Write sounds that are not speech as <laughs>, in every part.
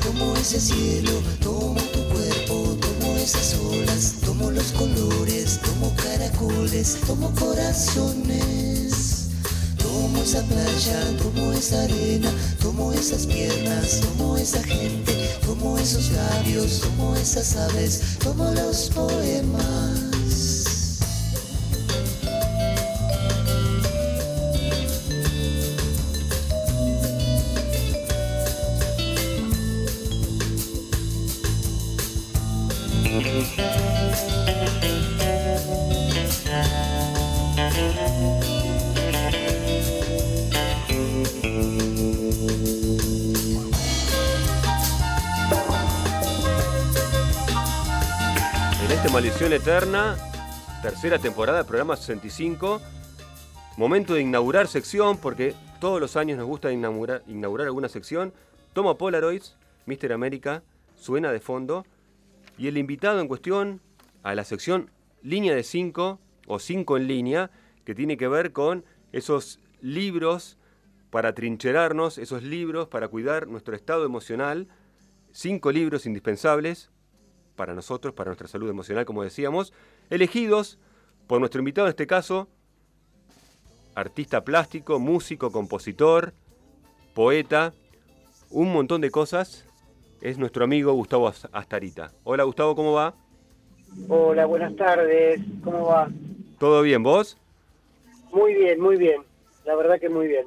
tomo ese cielo, tomo tu cuerpo, tomo esas olas, tomo los colores, tomo caracoles, tomo corazones. Tomo esa playa, tomo esa arena, tomo esas piernas, tomo esa gente, tomo esos labios, tomo esas aves, tomo los poemas. Eterna, tercera temporada, programa 65. Momento de inaugurar sección, porque todos los años nos gusta inaugurar, alguna sección. Toma Polaroids, Mister América, suena de fondo. Y el invitado en cuestión a la sección Línea de 5 o 5 en línea, que tiene que ver con esos libros para trincherarnos, esos libros para cuidar nuestro estado emocional. Cinco libros indispensables para nosotros, para nuestra salud emocional, como decíamos, elegidos por nuestro invitado en este caso, artista plástico, músico, compositor, poeta, un montón de cosas, es nuestro amigo Gustavo As- Astarita. Hola Gustavo, ¿cómo va? Hola, buenas tardes. ¿Cómo va? ¿Todo bien, vos? Muy bien, muy bien. La verdad que muy bien.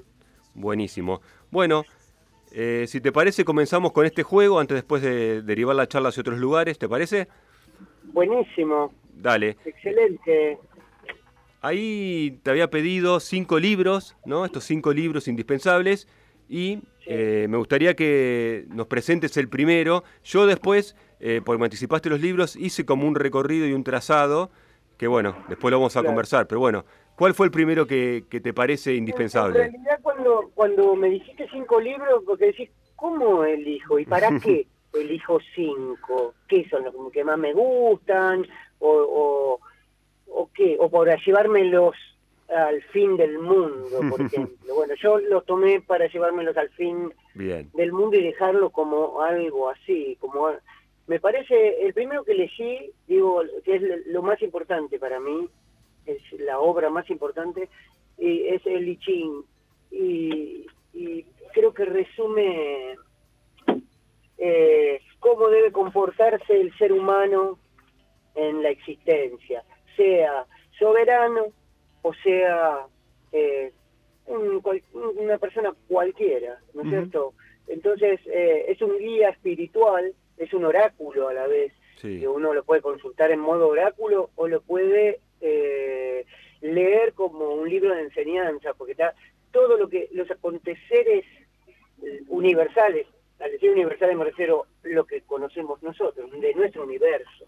Buenísimo. Bueno, eh, si te parece, comenzamos con este juego antes después de derivar la charla hacia otros lugares, ¿te parece? Buenísimo, Dale. excelente. Ahí te había pedido cinco libros, ¿no? Estos cinco libros indispensables. Y eh, me gustaría que nos presentes el primero. Yo después, eh, porque me anticipaste los libros, hice como un recorrido y un trazado, que bueno, después lo vamos a Claro. conversar. Pero bueno, ¿cuál fue el primero que, que te parece En indispensable? realidad, cuando, cuando me dijiste cinco libros, porque decís, ¿cómo elijo? ¿Y para qué <laughs> elijo cinco? ¿Qué son los que más me gustan? ¿O, o, o qué? ¿O para llevármelos al fin del mundo, por <laughs> ejemplo? Bueno, yo los tomé para llevármelos al fin Bien. del mundo y dejarlo como algo así, como me parece el primero que elegí, digo, que es lo más importante para mí, es la obra más importante, y es el I Ching y, y creo que resume eh, cómo debe comportarse el ser humano en la existencia, sea soberano o sea eh, un cual- una persona cualquiera, ¿no es cierto? Entonces eh, es un guía espiritual, es un oráculo a la vez, Sí. que uno lo puede consultar en modo oráculo o lo puede eh, leer como un libro de enseñanza, porque está todo lo que los aconteceres universales, al decir universales me refiero a lo que conocemos nosotros, de nuestro universo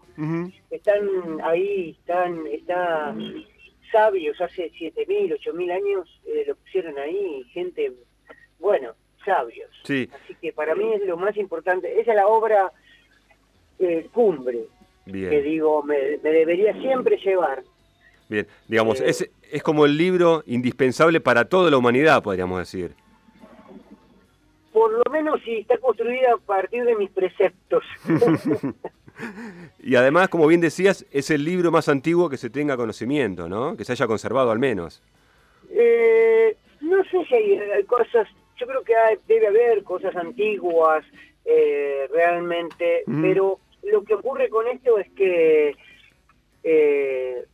están ahí, están, está sabios hace 7.000, 8.000 años, eh, lo pusieron ahí, gente, bueno, sabios. Sí, Así que para mí es lo más importante, esa es la obra eh, cumbre que bien. digo, me, me debería siempre llevar. Bien. Digamos, Eh, es, es como el libro indispensable para toda la humanidad, podríamos decir. Por lo menos si está construida a partir de mis preceptos. <laughs> Y además, como bien decías, es el libro más antiguo que se tenga conocimiento, ¿no? Que se haya conservado al menos. Eh, no sé si hay eh, cosas, yo creo que hay- debe haber cosas antiguas eh, realmente, pero lo que ocurre con esto es que eh,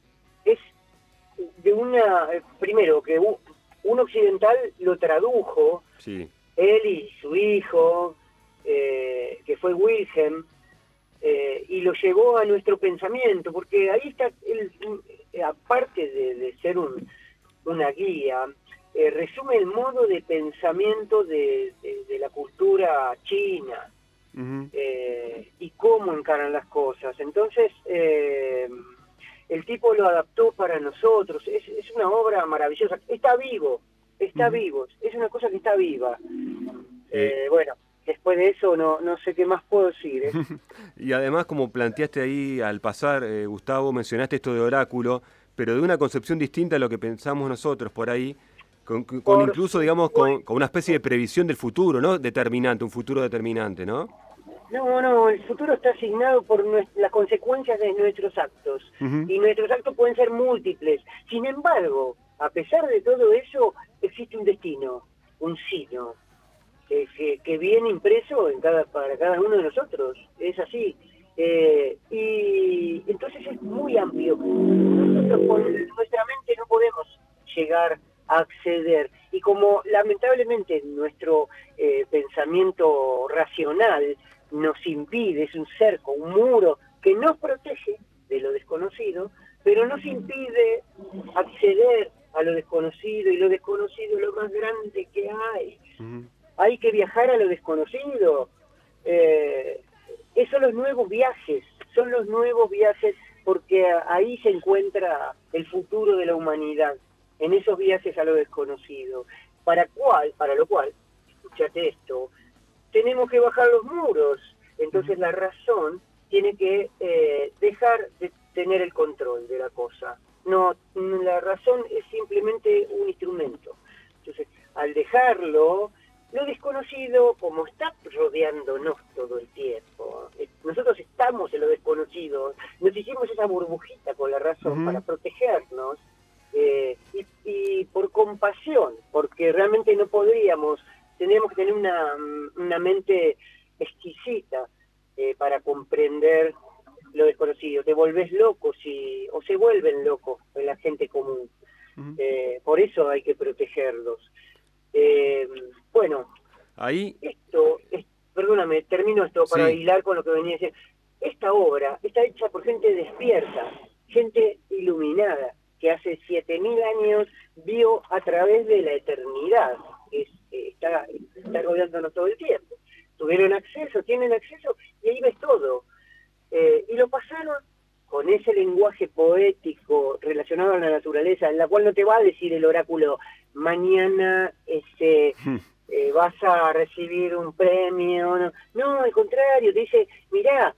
es de una, eh, primero, que un occidental lo tradujo, Sí. él y su hijo, eh, que fue Wilhelm, eh, y lo llevó a nuestro pensamiento, porque ahí está, él, eh, aparte de, de ser un, una guía, eh, resume el modo de pensamiento de, de- de la cultura china Eh, y cómo encaran las cosas. Entonces, eh, el tipo lo adaptó para nosotros. Es, es una obra maravillosa. Está vivo, está vivo. Es una cosa que está viva. Eh, Eh, bueno, después de eso no, no sé qué más puedo decir. ¿eh? <laughs> Y además, como planteaste ahí al pasar, eh, Gustavo, mencionaste esto de oráculo, pero de una concepción distinta a lo que pensamos nosotros por ahí, Con, con Por incluso, digamos, con, con una especie de previsión del futuro, ¿no? Determinante, un futuro determinante, ¿no? No, no, el futuro está asignado por las consecuencias de nuestros actos. Y nuestros actos pueden ser múltiples. Sin embargo, a pesar de todo eso, existe un destino, un sino, que, que- que viene impreso en cada, para cada uno de nosotros. Es así. Eh, y entonces es muy amplio. Nosotros con nuestra mente no podemos llegar acceder. Y como lamentablemente nuestro eh, pensamiento racional nos impide, es un cerco, un muro que nos protege de lo desconocido, pero nos impide acceder a lo desconocido y lo desconocido es lo más grande que hay. Hay que viajar a lo desconocido. Eh, esos son los nuevos viajes, son los nuevos viajes porque ahí se encuentra el futuro de la humanidad, en esos viajes a lo desconocido. Para cual, para lo cual, escúchate esto, tenemos que bajar los muros. Entonces la razón tiene que eh, dejar de tener el control de la cosa. No, la razón es simplemente un instrumento. Entonces, al dejarlo, lo desconocido, como está rodeándonos todo el tiempo, eh, nosotros estamos en lo desconocido, nos hicimos esa burbujita con la razón para protegernos, eh, y, y por compasión, porque realmente no podríamos, tendríamos que tener una, mm, una mente exquisita eh, para comprender lo desconocido. Te volvés loco si, o se vuelven locos en la gente común. Eh, por eso hay que protegerlos. Eh, bueno, Ahí, esto, es, perdóname, termino esto para Sí. hilar con lo que venía diciendo. Esta obra está hecha por gente despierta, gente iluminada, que hace 7.000 años vio a través de la eternidad, que es, eh, está, está rodeándonos todo el tiempo. Tuvieron acceso, tienen acceso, y ahí ves todo. Eh, y lo pasaron con ese lenguaje poético relacionado a la naturaleza, en la cual no te va a decir el oráculo, mañana este, eh, vas a recibir un premio. No, no al contrario, te dice, mirá,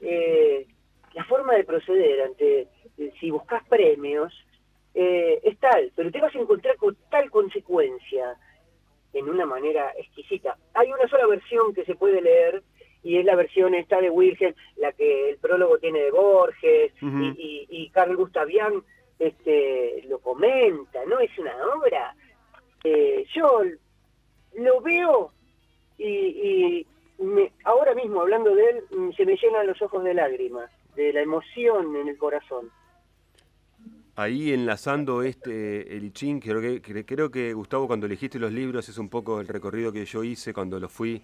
eh, la forma de proceder ante, si buscas premios, eh, es tal, pero te vas a encontrar con tal consecuencia en una manera exquisita. Hay una sola versión que se puede leer y es la versión esta de Wilhelm, la que el prólogo tiene de Borges y, y, y Carl Gustav Jung este, lo comenta, ¿no? Es una obra. eh, yo lo veo y, y me- ahora mismo hablando de él mm, se me llenan los ojos de lágrimas, de la emoción en el corazón. Ahí enlazando este el creo que, cre- creo que Gustavo cuando elegiste los libros es un poco el recorrido que yo hice cuando los fui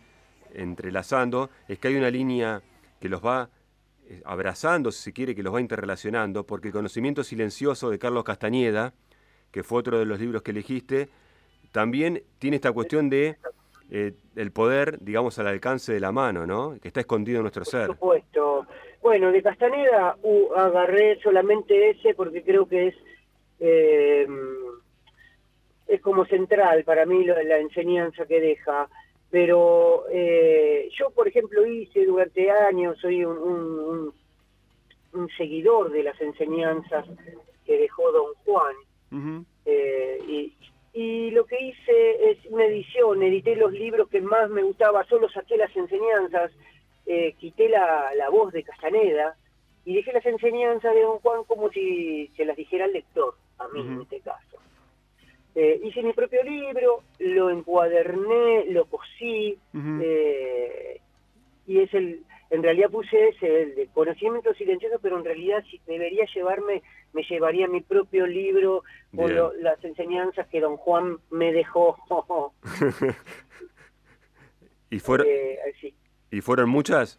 entrelazando, es que hay una línea que los va eh, abrazando, si se quiere, que los va interrelacionando, porque el conocimiento silencioso de Carlos Castañeda, que fue otro de los libros que elegiste, también tiene esta cuestión de eh, el poder, digamos, al alcance de la mano, ¿no? Que está escondido en nuestro Por ser. supuesto. Bueno, de Castaneda uh, agarré solamente ese porque creo que es eh, es como central para mí lo- la enseñanza que deja. Pero eh, yo, por ejemplo, hice durante años, soy un, un- un- un seguidor de las enseñanzas que dejó Don Juan. Eh, y, y lo que hice es una edición, edité los libros que más me gustaba, solo saqué las enseñanzas, eh, quité la, la voz de Castaneda y dejé las enseñanzas de Don Juan como si se las dijera el lector, a mí en este caso. Eh, hice mi propio libro, lo encuaderné, lo cosí, eh, y es el, en realidad puse ese, el de conocimiento silencioso, pero en realidad si debería llevarme, me llevaría mi propio libro Bien. lo- las enseñanzas que don Juan me dejó. <laughs> ¿Y, fueron, Eh, así. ¿Y fueron muchas?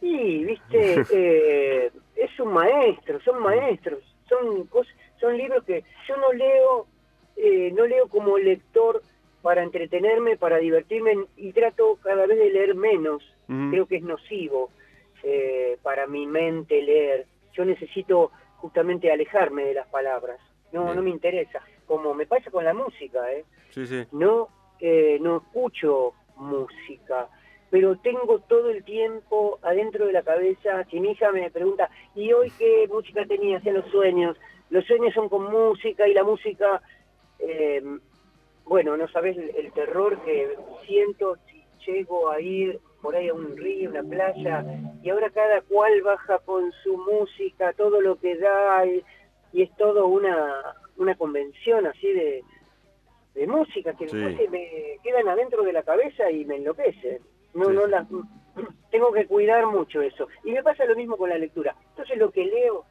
Y, viste, <laughs> eh, es un maestro, son maestros, son cos- son libros que yo no leo, eh, no leo como lector para entretenerme, para divertirme, y trato cada vez de leer menos. Creo que es nocivo eh, para mi mente leer. Yo necesito justamente alejarme de las palabras. No, Bien. no me interesa. Como me pasa con la música, ¿eh? Sí, sí. no eh, no escucho música, pero tengo todo el tiempo adentro de la cabeza. Si mi hija me pregunta, ¿y hoy qué música tenías en los sueños? los sueños son con música y la música, eh, bueno, no sabes el, terror que siento si llego a ir por ahí a un río, una playa, y ahora cada cual baja con su música, todo lo que da, y, y es todo una, una convención así de, de música que Sí. después se me quedan adentro de la cabeza y me enloquecen. No, Sí, no las, <clears throat> tengo que cuidar mucho eso. Y me pasa lo mismo con la lectura. Entonces lo que leo,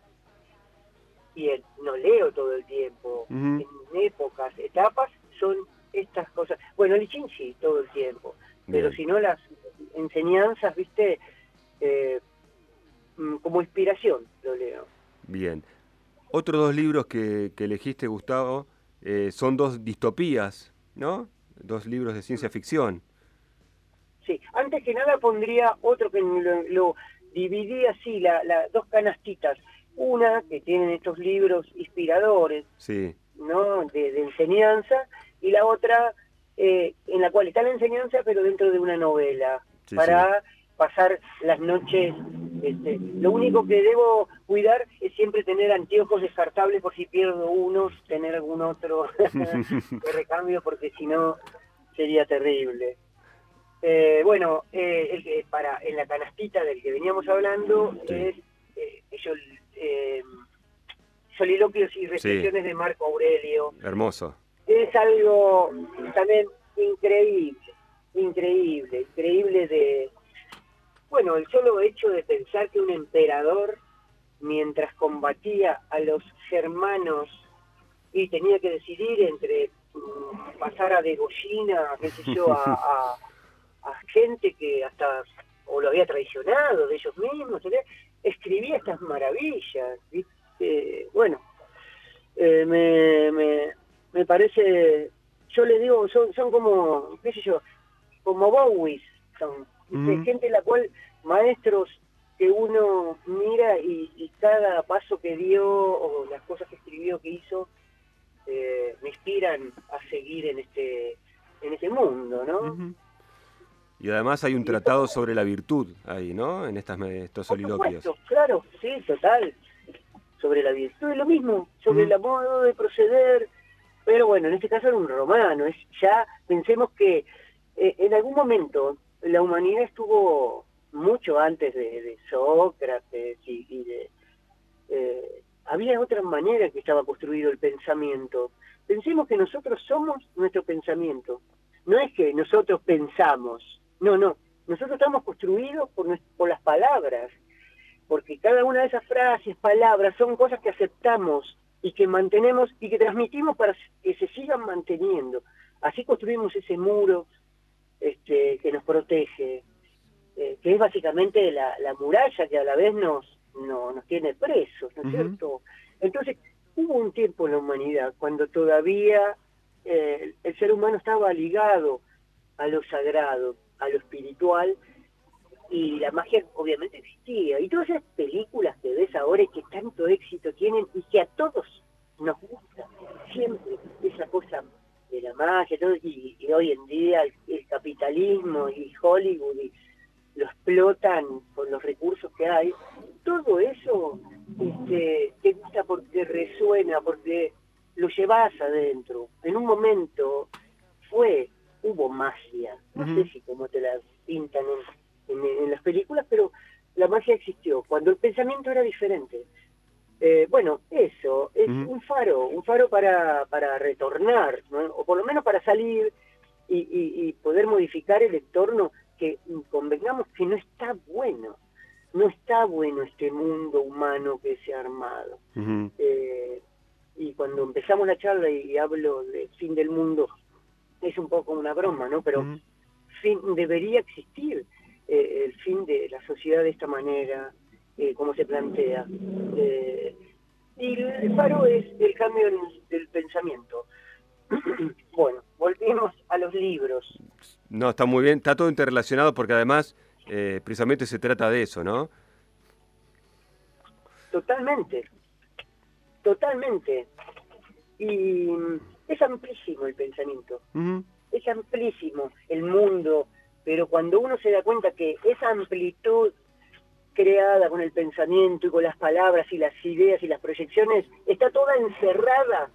y el- no leo todo el tiempo, en épocas, etapas, son estas cosas. Bueno, el chin sí, todo el tiempo. Pero si no las enseñanzas, viste, eh, mm, como inspiración lo leo. Bien. Otros dos libros que, que elegiste, Gustavo, eh, son dos distopías, ¿no? Dos libros de ciencia ficción. Sí, antes que nada pondría otro que lo, lo dividí así, la, la- dos canastitas. Una que tienen estos libros inspiradores, Sí. ¿no? De, de enseñanza, y la otra eh, en la cual está la enseñanza, pero dentro de una novela, Sí, para pasar las noches. Este, lo único que debo cuidar es siempre tener anteojos descartables por si pierdo uno, tener algún otro <laughs> de recambio, porque si no sería terrible. Eh, bueno, eh, el que para en la canastita del que veníamos hablando Sí. es eh, eh, soliloquios y reflexiones de Marco Aurelio. Hermoso. Es algo también increíble, increíble, increíble de... Bueno, el solo hecho de pensar que un emperador, mientras combatía a los germanos y tenía que decidir entre mm, pasar a degollina, qué sé yo, a, <laughs> a- a gente que hasta o lo había traicionado de ellos mismos, ¿entendés? escribía estas maravillas, ¿viste? Bueno, eh, me, me, me parece, yo le digo, son, son como, qué sé yo, como Bowies, son Ujú. gente la cual, maestros que uno mira y, y cada paso que dio o las cosas que escribió, que hizo, eh, me inspiran a seguir en este en este mundo, ¿no? Y además hay un tratado sobre la virtud ahí, ¿no? En estas, estos Por soliloquios. supuesto, claro, sí, total. Sobre la virtud, es lo mismo, sobre Ujú. el modo de proceder. Pero bueno, en este caso era un romano. Es, ya pensemos que eh, en algún momento la humanidad estuvo mucho antes de, Sócrates y, de... eh, había otra manera que estaba construido el pensamiento. Pensemos que nosotros somos nuestro pensamiento. No es que nosotros pensamos, no, no. Nosotros estamos construidos por las palabras, porque cada una de esas frases, palabras, son cosas que aceptamos y que mantenemos y que transmitimos para que se sigan manteniendo. Así construimos ese muro este, que nos protege, eh, que es básicamente la, la muralla que a la vez nos, no, nos tiene presos, ¿no es cierto? Entonces, hubo un tiempo en la humanidad cuando todavía eh, el ser humano estaba ligado a lo sagrado, a lo espiritual, y la magia obviamente existía. Y todas esas películas que ves ahora y que tanto éxito tienen y que a todos nos gusta siempre esa cosa de la magia todo, y, y hoy en día el, el capitalismo y Hollywood y lo explotan con los recursos que hay, todo eso este, te gusta porque resuena, porque lo llevas adentro. En un momento fue, hubo magia, no sé si como te la pintan en, en- en las películas, pero la magia existió, cuando el pensamiento era diferente. Eh, bueno, eso, es un faro, un faro para, para retornar, ¿no? o por lo menos para salir y, y- y poder modificar el entorno que mm, convengamos que no está bueno, no está bueno este mundo humano que se ha armado. Eh, y cuando empezamos la charla y, y hablo de fin del mundo, es un poco una broma, ¿no? Pero fin, debería existir eh, el fin de la sociedad de esta manera, eh, como se plantea. Eh, y el faro es el cambio en- del pensamiento. <clears throat> bueno, volvemos a los libros. No, está muy bien, está todo interrelacionado porque además eh, precisamente se trata de eso, ¿no? Totalmente, totalmente. Y es amplísimo el pensamiento. Es amplísimo el mundo, pero cuando uno se da cuenta que esa amplitud creada con el pensamiento y con las palabras y las ideas y las proyecciones, está toda encerrada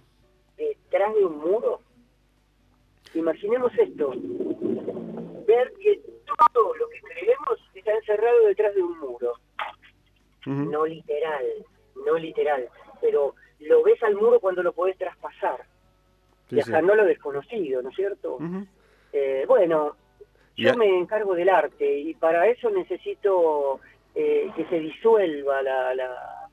detrás de un muro. Imaginemos esto, ver que todo lo que creemos está encerrado detrás de un muro. No literal, no literal, pero lo ves al muro cuando lo podés traspasar, viajando a lo desconocido, ¿no es cierto? Eh, bueno, yo me encargo del arte y para eso necesito eh, que se disuelva la, la,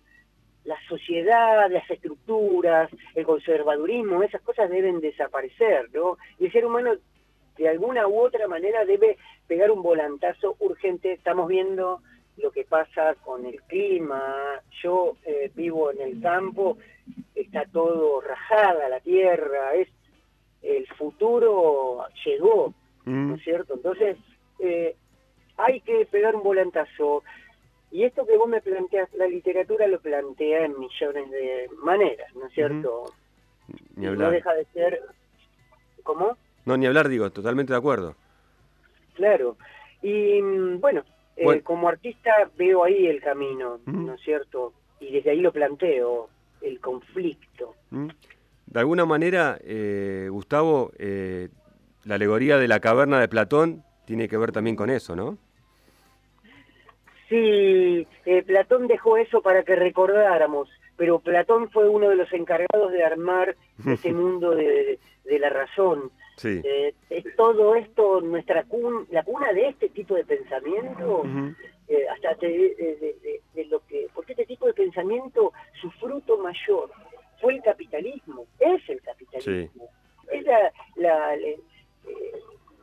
la, sociedad, las estructuras, el conservadurismo, esas cosas deben desaparecer, ¿no? Y el ser humano de alguna u otra manera debe pegar un volantazo urgente. Estamos viendo lo que pasa con el clima. Yo eh, vivo en el campo, está todo rajada la tierra, es el futuro llegó, ¿no es cierto? Entonces, eh, hay que pegar un volantazo. Y esto que vos me planteas, la literatura lo plantea en millones de maneras, ¿no es cierto? Ni hablar. No deja de ser... ¿Cómo? No, ni hablar, digo, totalmente de acuerdo. Claro. Y mm, bueno, eh, como artista veo ahí el camino, ¿no es cierto? Y desde ahí lo planteo, el conflicto. De alguna manera, eh, Gustavo, eh, la alegoría de la caverna de Platón tiene que ver también con eso, ¿no? Sí, Platón dejó eso para que recordáramos, pero Platón fue uno de los encargados de armar ese <laughs> mundo de, la razón. Sí. todo esto, nuestra cuna, la cuna de este tipo de pensamiento, hasta de, lo que, porque este tipo de pensamiento, su fruto mayor fue el capitalismo, es el capitalismo. Es la, eh,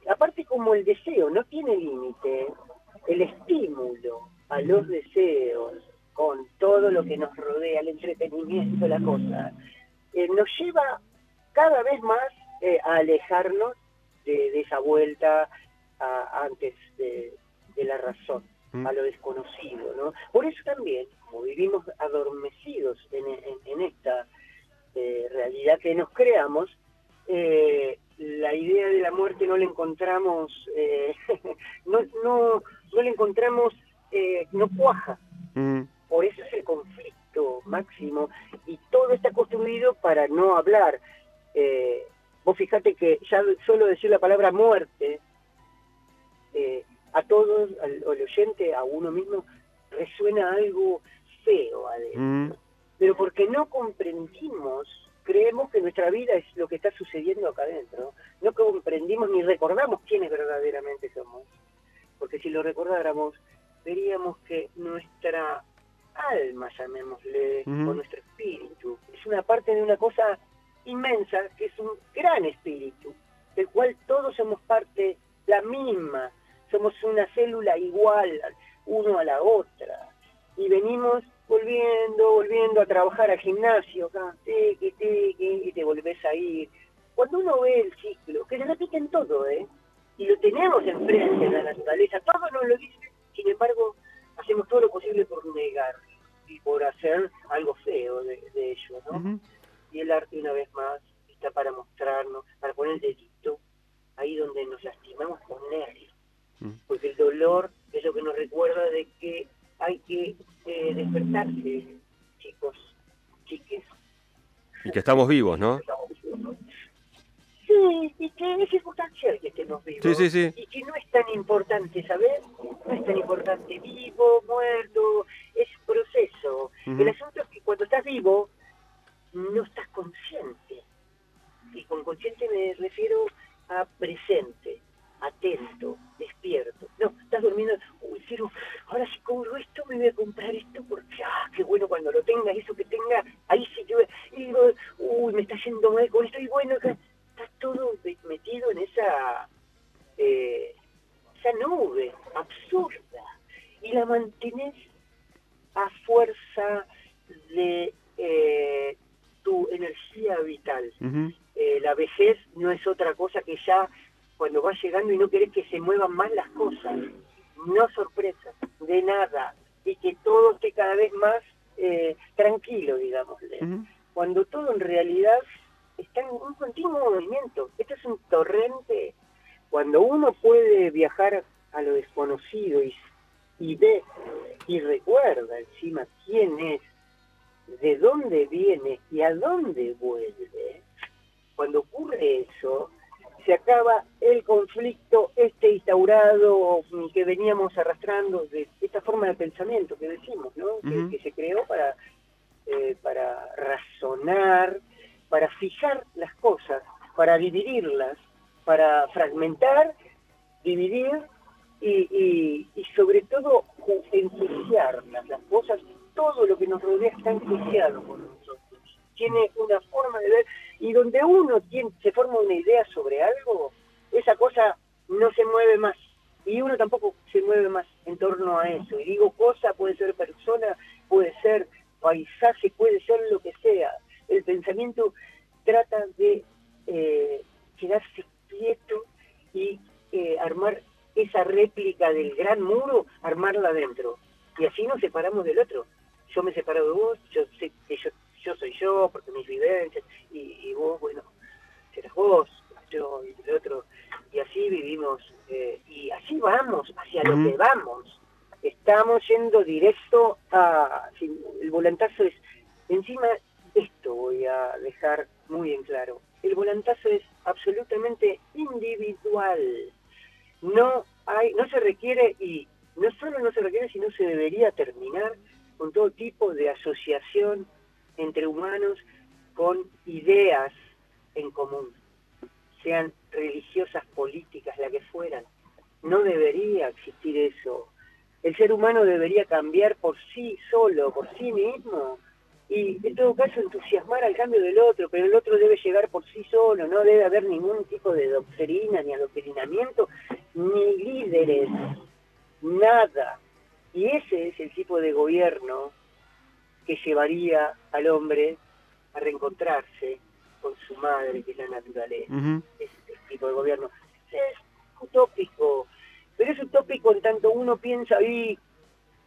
aparte como el deseo no tiene límite, el estímulo a los deseos con todo lo que nos rodea, el entretenimiento, la cosa, eh, nos lleva cada vez más eh, a alejarnos de, esa vuelta antes de, la razón, mm. a lo desconocido. ¿no? Por eso también, como vivimos adormecidos en esta realidad que nos creamos, eh, la idea de la muerte no la encontramos, eh, <laughs> no, no, no la encontramos, eh, no cuaja. Mm. Por eso es el conflicto máximo y todo está construido para no hablar. vos fijate que ya solo decir la palabra muerte, a todos, al, oyente, a uno mismo, resuena algo feo adentro. Mm pero porque no comprendimos, creemos que nuestra vida es lo que está sucediendo acá adentro, no comprendimos ni recordamos quiénes verdaderamente somos, porque si lo recordáramos, veríamos que nuestra alma, llamémosle, o nuestro espíritu, es una parte de una cosa inmensa, que es un gran espíritu, del cual todos somos parte, la misma, somos una célula igual uno a la otra, y venimos volviendo, volviendo a trabajar al gimnasio, acá, y te volvés a ir. Cuando uno ve el ciclo, que se repite en todo, ¿eh? y lo tenemos enfrente en la naturaleza, todo nos lo dice, sin embargo, hacemos todo lo posible por negar y por hacer algo feo de, ello, ¿no? Y el arte, una vez más, está para mostrarnos, para poner el dedito ahí donde nos lastimamos con nervios. Porque el dolor es lo que nos recuerda de que hay que eh, despertarse, chicos, chiques. Y que estamos vivos, ¿no? Sí, y que es importante que estemos vivos. Sí, sí, sí. Y que no es tan importante, ¿sabes? No es tan importante vivo, muerto, es proceso. El asunto es que cuando estás vivo, no estás consciente. Y con consciente me refiero a presente atento, despierto. No, estás durmiendo, uy, pero ahora si cobro esto, me voy a comprar esto porque, ah, qué bueno cuando lo tenga, eso que tenga, ahí sí yo, y digo, uy, me está yendo mal con esto, y bueno, no es otra cosa que ya cuando vas llegando y no querés que se muevan más las cosas, no sorpresas, de nada, y que todo esté cada vez más eh, tranquilo, digamos. Cuando todo en realidad está en un continuo movimiento. Esto es un torrente. Cuando uno puede viajar a lo desconocido y y ve y recuerda encima quién es, de dónde viene y a dónde vuelve, cuando ocurre eso, se acaba el conflicto este instaurado que veníamos arrastrando de esta forma de pensamiento que decimos, ¿no? que, se creó para, eh, para razonar, para fijar las cosas, para dividirlas, para fragmentar, dividir y, y, sobre todo enjuiciarlas, las cosas, todo lo que nos rodea está enjuiciado por nosotros. Tiene una forma de ver, y donde uno tiene, se forma una idea sobre algo, esa cosa no se mueve más. Y uno tampoco se mueve más en torno a eso. Y digo cosa, puede ser persona, puede ser paisaje, puede ser lo que sea. El pensamiento trata de eh, quedarse quieto y eh, armar esa réplica del gran muro, armarla adentro. Y así nos separamos del otro. Yo me separo de vos, yo sé que yo, yo soy yo, porque mis vivencias, y, vos, bueno, serás vos, yo y el otro. Y así vivimos, eh, y así vamos, hacia lo que vamos. Estamos yendo directo a... El volantazo es... Encima, esto voy a dejar muy en claro. El volantazo es absolutamente individual no hay, no se requiere y no solo no se requiere, sino se debería terminar con todo tipo de asociación entre humanos con ideas en común, sean religiosas, políticas, la que fueran. No debería existir eso. El ser humano debería cambiar por sí solo, por sí mismo, y en todo caso entusiasmar al cambio del otro, pero el otro debe llegar por sí solo, no debe haber ningún tipo de doctrina ni adoctrinamiento, ni líderes, nada. Y ese es el tipo de gobierno que llevaría al hombre a reencontrarse con su madre, que es la naturaleza. Ese es el tipo de gobierno. Es utópico, pero es utópico en tanto uno piensa, y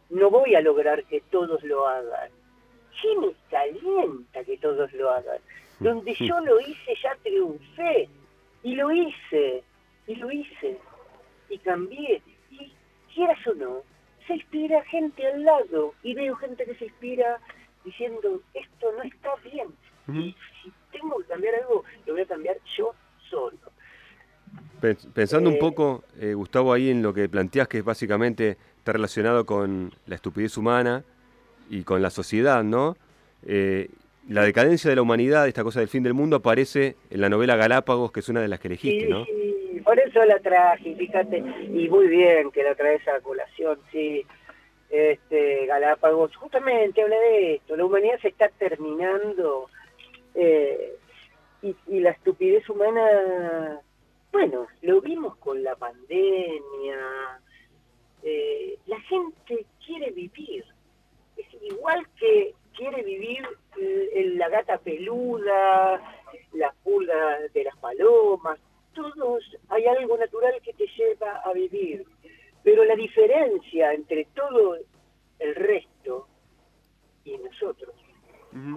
no voy a lograr que todos lo hagan ¿qué me calienta que todos lo hagan? Donde yo lo hice ya triunfé, y lo hice, y lo hice, y cambié, y quieras o no, se inspira gente al lado, y veo gente que se inspira diciendo, esto no está bien, y si tengo que cambiar algo, lo voy a cambiar yo solo. Pensando un eh, poco, eh, Gustavo, ahí en lo que planteas, que es básicamente está relacionado con la estupidez humana, y con la sociedad, ¿no? Eh, la decadencia de la humanidad, esta cosa del fin del mundo, aparece en la novela Galápagos, que es una de las que elegiste, ¿no? Sí, por eso la traje, fíjate, y muy bien que la traes a colación, sí. Este, Galápagos, justamente habla de esto, la humanidad se está terminando eh, y, la estupidez humana, bueno, lo vimos con la pandemia, eh, la gente quiere vivir, igual que quiere vivir la gata peluda, la pulga de las palomas, todos hay algo natural que te lleva a vivir. Pero la diferencia entre todo el resto y nosotros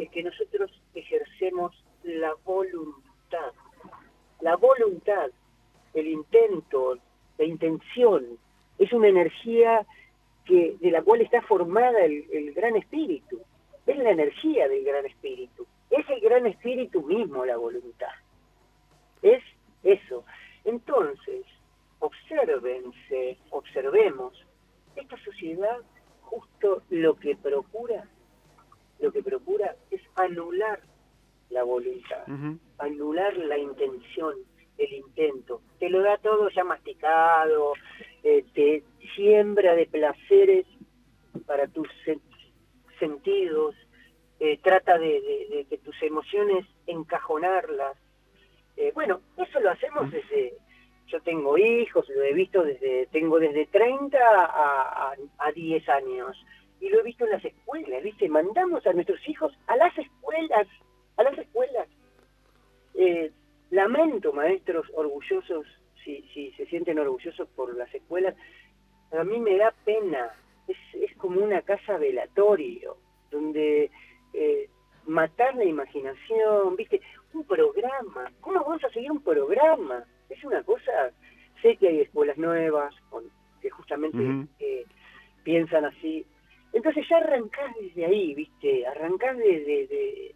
es que nosotros ejercemos la voluntad. La voluntad, el intento, la intención, es una energía que de la cual está formada el, gran espíritu. Es la energía del gran espíritu. Es el gran espíritu mismo la voluntad. Es eso. Entonces, observense, observemos, esta sociedad justo lo que procura, lo que procura es anular la voluntad, anular la intención, el intento. Te lo da todo ya masticado, eh, te siembra de placeres para tus sentidos, eh, trata de, que tus emociones encajonarlas. Eh, bueno, eso lo hacemos desde, yo tengo hijos, lo he visto desde, tengo desde 30 a, a, a 10 años, y lo he visto en las escuelas, ¿viste? Mandamos a nuestros hijos a las escuelas, a las escuelas. lamento, maestros orgullosos si, si se sienten orgullosos por las escuelas, a mí me da pena. Es, es como una casa velatorio, donde eh, matar la imaginación, ¿viste? Un programa. ¿Cómo vamos a seguir un programa? Es una cosa. Sé que hay escuelas nuevas con, que justamente eh, piensan así. Entonces ya arrancás desde ahí, ¿viste? Arrancás desde,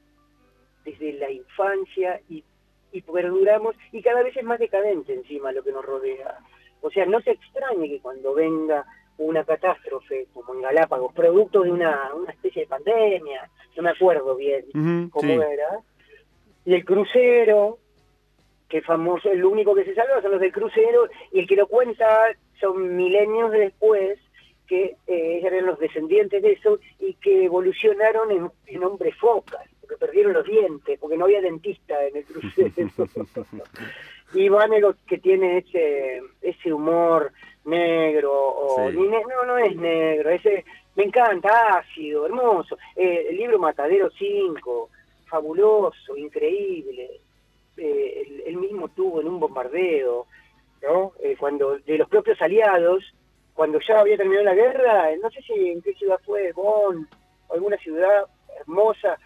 desde la infancia y, y perduramos, y cada vez es más decadente encima lo que nos rodea. O sea, no se extrañe que cuando venga una catástrofe como en Galápagos, producto de una, una especie de pandemia, no me acuerdo bien cómo era, y el crucero, que famoso, el único que se salva son los del crucero, y el que lo cuenta son milenios después, que eh, eran los descendientes de eso, y que evolucionaron en, en hombres focas, porque perdieron los dientes, porque no había dentista en el crucero. <laughs> y Vanelo que tiene ese, ese humor negro, o no, no es negro, ese me encanta, ácido, hermoso. Eh, el libro Matadero 5, fabuloso, increíble. Eh, él, mismo tuvo en un bombardeo, ¿no? Eh, cuando de los propios aliados, cuando ya había terminado la guerra, no sé si en qué ciudad fue, Bonn, o alguna ciudad hermosa,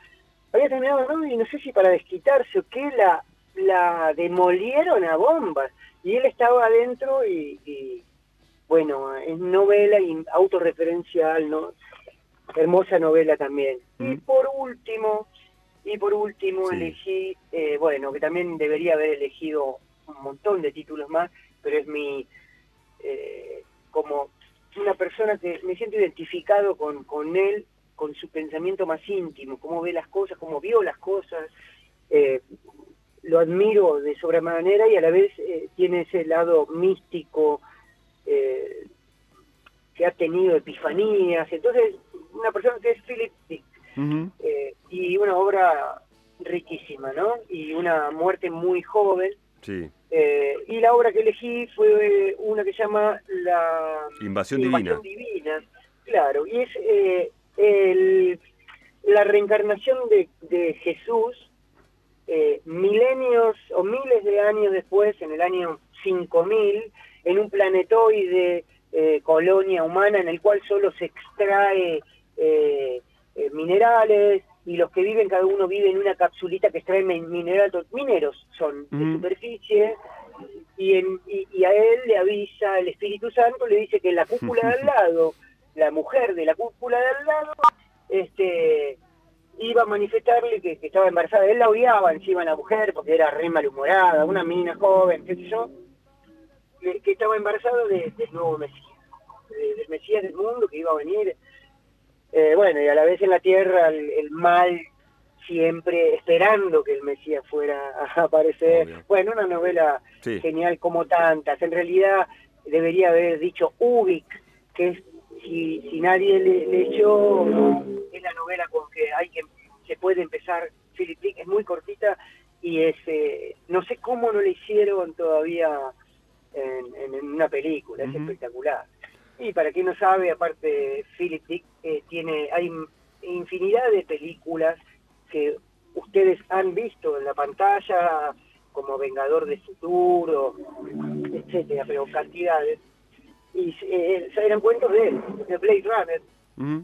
había terminado, ¿no? Y no sé si para desquitarse o qué, la, la demolieron a bombas. Y él estaba adentro y bueno, es novela y autorreferencial, ¿no? Hermosa novela también. Y por último, y por último elegí, eh, bueno, que también debería haber elegido un montón de títulos más, pero es mi, eh, como una persona que me siento identificado con, con él, con su pensamiento más íntimo, cómo ve las cosas, cómo vio las cosas, eh, lo admiro de sobremanera y a la vez tiene ese lado místico, eh, que ha tenido epifanías. Entonces, una persona que es Philip Dick. Eh, y una obra riquísima, ¿no? Y una muerte muy joven. Sí. Eh, y la obra que elegí fue una que se llama La Invasión, Divina. Claro, y es el, la reencarnación de, de Jesús milenios o miles de años después, en el año 5000, en un planetoide eh, colonia humana en el cual solo se extrae eh, eh, minerales y los que viven, cada uno vive en una capsulita que extrae minerales, mineros son de superficie, y, en, y, a él le avisa el Espíritu Santo, le dice que en la cúpula de al <laughs> lado, la mujer de la cúpula de al lado, este iba a manifestarle que, que estaba embarazada. Él la odiaba encima a la mujer porque era re malhumorada, una mina joven, qué sé yo que estaba embarazado de, del nuevo Mesías, del Mesías del mundo que iba a venir. Eh, bueno, y a la vez en la tierra el, mal siempre esperando que el Mesías fuera a <laughs> aparecer. Bueno, una novela genial como tantas. En realidad debería haber dicho Ubik, que es, si, si nadie le, leyó, es la novela con que hay que se puede empezar. Philip Dick es muy cortita y es, eh, no sé cómo no le hicieron todavía en, una película, es espectacular. Y para quien no sabe, aparte Philip Dick eh, tiene, hay infinidad de películas que ustedes han visto en la pantalla, como Vengador de Futuro, etcétera, pero cantidades. Y eh, eran cuentos de él, de Blade Runner.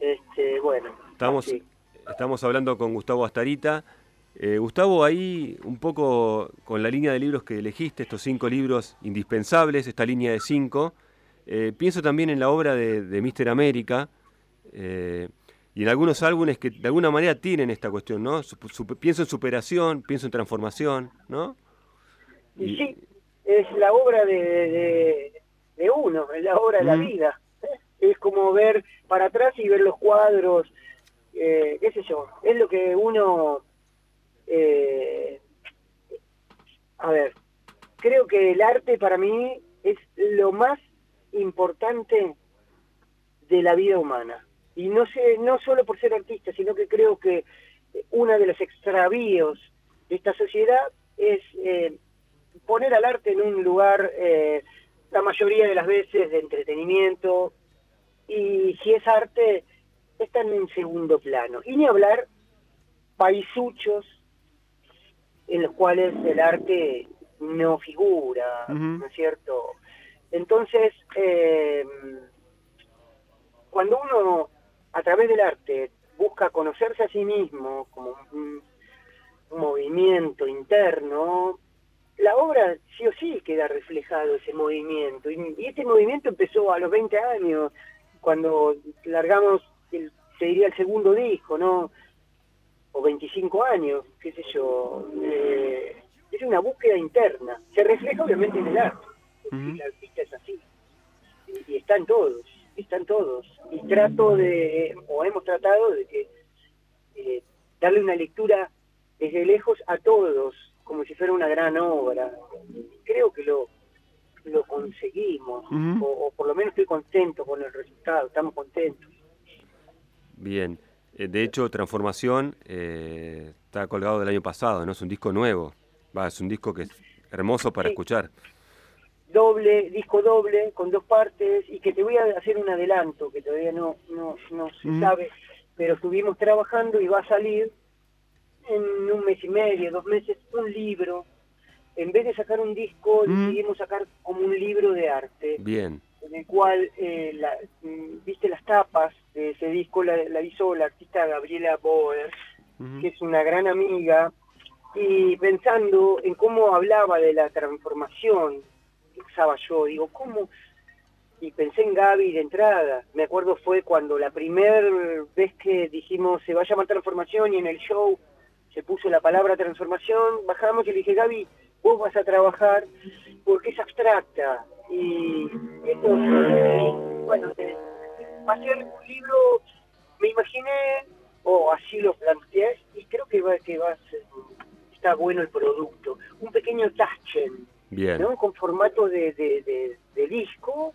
este, bueno. Estamos, estamos hablando con Gustavo Astarita. Eh, Gustavo, ahí un poco con la línea de libros que elegiste, estos cinco libros indispensables, esta línea de cinco, eh, pienso también en la obra de, de Mister América eh, y en algunos álbumes que de alguna manera tienen esta cuestión, ¿no? pienso en superación, pienso en transformación, ¿no? Y, sí, es la obra de, de, uno, es la obra de la vida. Es como ver para atrás y ver los cuadros, qué sé yo, es lo que uno eh, a ver, creo que el arte para mí es lo más importante de la vida humana. Y no sé, no solo por ser artista, sino que creo que uno de los extravíos de esta sociedad es eh, poner al arte en un lugar, eh, la mayoría de las veces, de entretenimiento, y si es arte, está en un segundo plano. Y ni hablar paisuchos en los cuales el arte no figura, ¿no es cierto? Entonces, eh, cuando uno a través del arte busca conocerse a sí mismo como un, movimiento interno, la obra sí o sí queda reflejado ese movimiento. Y, este movimiento empezó a los 20 años cuando largamos, el, se diría el segundo disco, ¿no? O 25 años, qué sé yo. Eh, es una búsqueda interna. Se refleja obviamente en el arte. El artista es así. Y, y están todos, están todos. Y trato de, o hemos tratado de que eh, darle una lectura desde lejos a todos, como si fuera una gran obra. Creo que lo, lo conseguimos, o, o por lo menos estoy contento con el resultado, estamos contentos. Bien. Eh, De hecho, Transformación eh, está colgado del año pasado, ¿no? Es un disco nuevo. Va, es un disco que es hermoso para Sí. escuchar. Doble, disco doble, con dos partes, y que te voy a hacer un adelanto, que todavía no, no, no se sabe, pero estuvimos trabajando y va a salir en un mes y medio, dos meses, un libro. En vez de sacar un disco, decidimos sacar como un libro de arte. Bien. en el cual, eh, la- mm, viste las tapas de ese disco, la, la hizo la artista Gabriela Boer, que es una gran amiga, y pensando en cómo hablaba de la transformación, pensaba yo, digo, ¿cómo? Y pensé en Gaby de entrada, me acuerdo fue cuando la primera vez que dijimos se va a llamar transformación y en el show se puso la palabra transformación, bajamos y le dije, Gaby, vos vas a trabajar porque es abstracta y bueno, va a ser un libro, me imaginé, o así lo planteé, y creo que va, que va a ser, está bueno el producto, un pequeño tachen, Bien. ¿no? Con formato de, de, de- de disco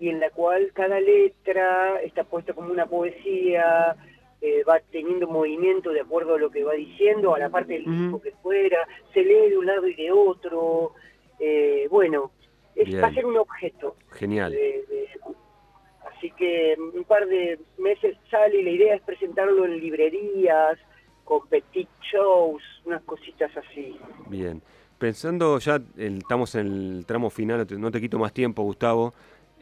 y en la cual cada letra está puesta como una poesía, eh, va teniendo movimiento de acuerdo a lo que va diciendo, a la parte del disco que fuera, se lee de un lado y de otro, eh, bueno, es, Bien. va a ser un objeto. Genial. de- de- así que un par de meses sale y la idea es presentarlo en librerías, con petit shows, unas cositas así. Bien. Pensando ya, el- estamos en el tramo final, no te, quito más tiempo, Gustavo.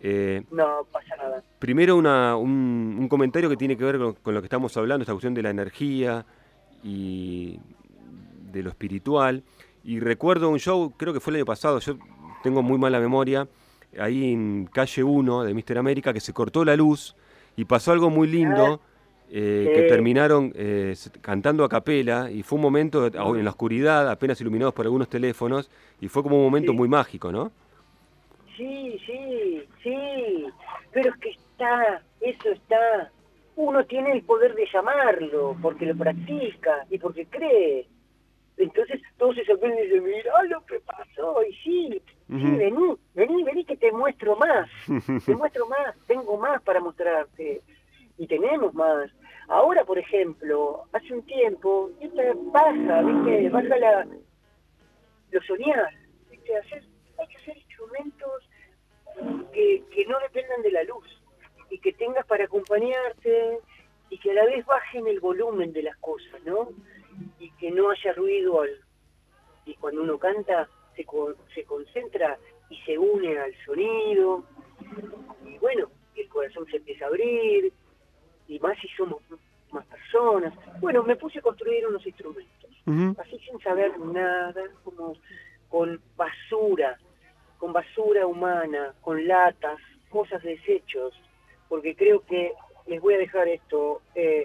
Eh, No pasa nada. primero una- un, un comentario que tiene que ver con, con lo que estamos hablando, esta cuestión de la energía y de lo espiritual. Y recuerdo un show, creo que fue el año pasado, yo tengo muy mala memoria, ahí en calle 1 de Mister América, que se cortó la luz y pasó algo muy lindo. Eh, que terminaron eh, cantando a capela y fue un momento en la oscuridad, apenas iluminados por algunos teléfonos, y fue como un momento Sí. muy mágico, ¿no? Sí, sí, sí, pero es que está, eso está. Uno tiene el poder de llamarlo porque lo practica y porque cree. Entonces todos se sorprenden y dicen, mira lo que pasó, y sí, sí, vení, vení, vení que te muestro más, <laughs> te muestro más, tengo más para mostrarte, y tenemos más. Ahora, por ejemplo, hace un tiempo, esta baja, ¿viste? Baja la, lo soñar, ¿viste? Hacer, hay que hacer instrumentos que, que no dependan de la luz y que tengas para acompañarte y que a la vez bajen el volumen de las cosas, ¿no? Y que no haya ruido al... Y cuando uno canta se, co- se concentra y se une al sonido y bueno, el corazón se empieza a abrir y más si somos más personas. Bueno, me puse a construir unos instrumentos así sin saber nada, como con basura, con basura humana, con latas, cosas, desechos, porque creo que les voy a dejar esto eh,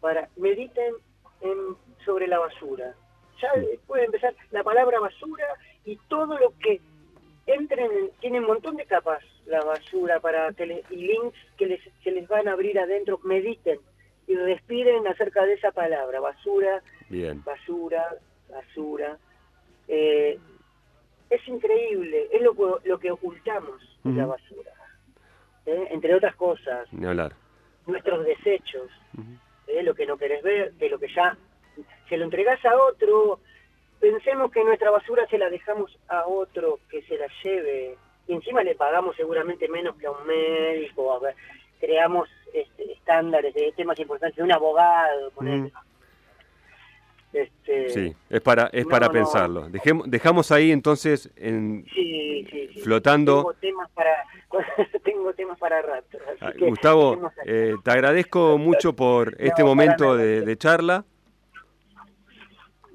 para mediten en- sobre la basura. Ya eh, puede empezar la palabra basura y todo lo que entren, en- tiene un montón de capas la basura para que le- y links que les, se les van a abrir adentro, mediten y respiren acerca de esa palabra, basura, Bien. basura, basura. Eh, es increíble, es lo, que- lo que ocultamos la basura. ¿eh? Entre otras cosas, Ni hablar. nuestros desechos. ¿eh? lo que no querés ver, que lo que ya se lo entregás a otro, pensemos que nuestra basura se la dejamos a otro que se la lleve, y encima le pagamos seguramente menos que a un médico, a ver, creamos este, estándares de temas importantes, de un abogado, ponele. Ujú. Este, Sí, es para, es No, para no. pensarlo. Dejemos, dejamos ahí entonces en, Sí, sí, sí. Flotando. Tengo temas para, <laughs> tengo temas para rato. así Ah, que Gustavo, eh, te agradezco mucho por este momento de charla.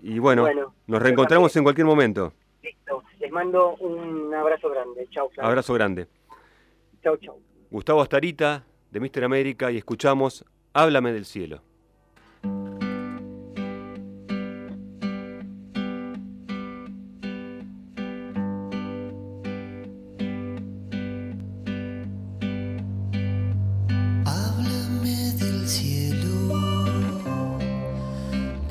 Y bueno, Bueno, nos reencontramos en cualquier momento. Listo. Les mando un abrazo grande. Chau, chau. Abrazo grande. Chau, chau. Gustavo Astarita, de Mister América y escuchamos Háblame del cielo.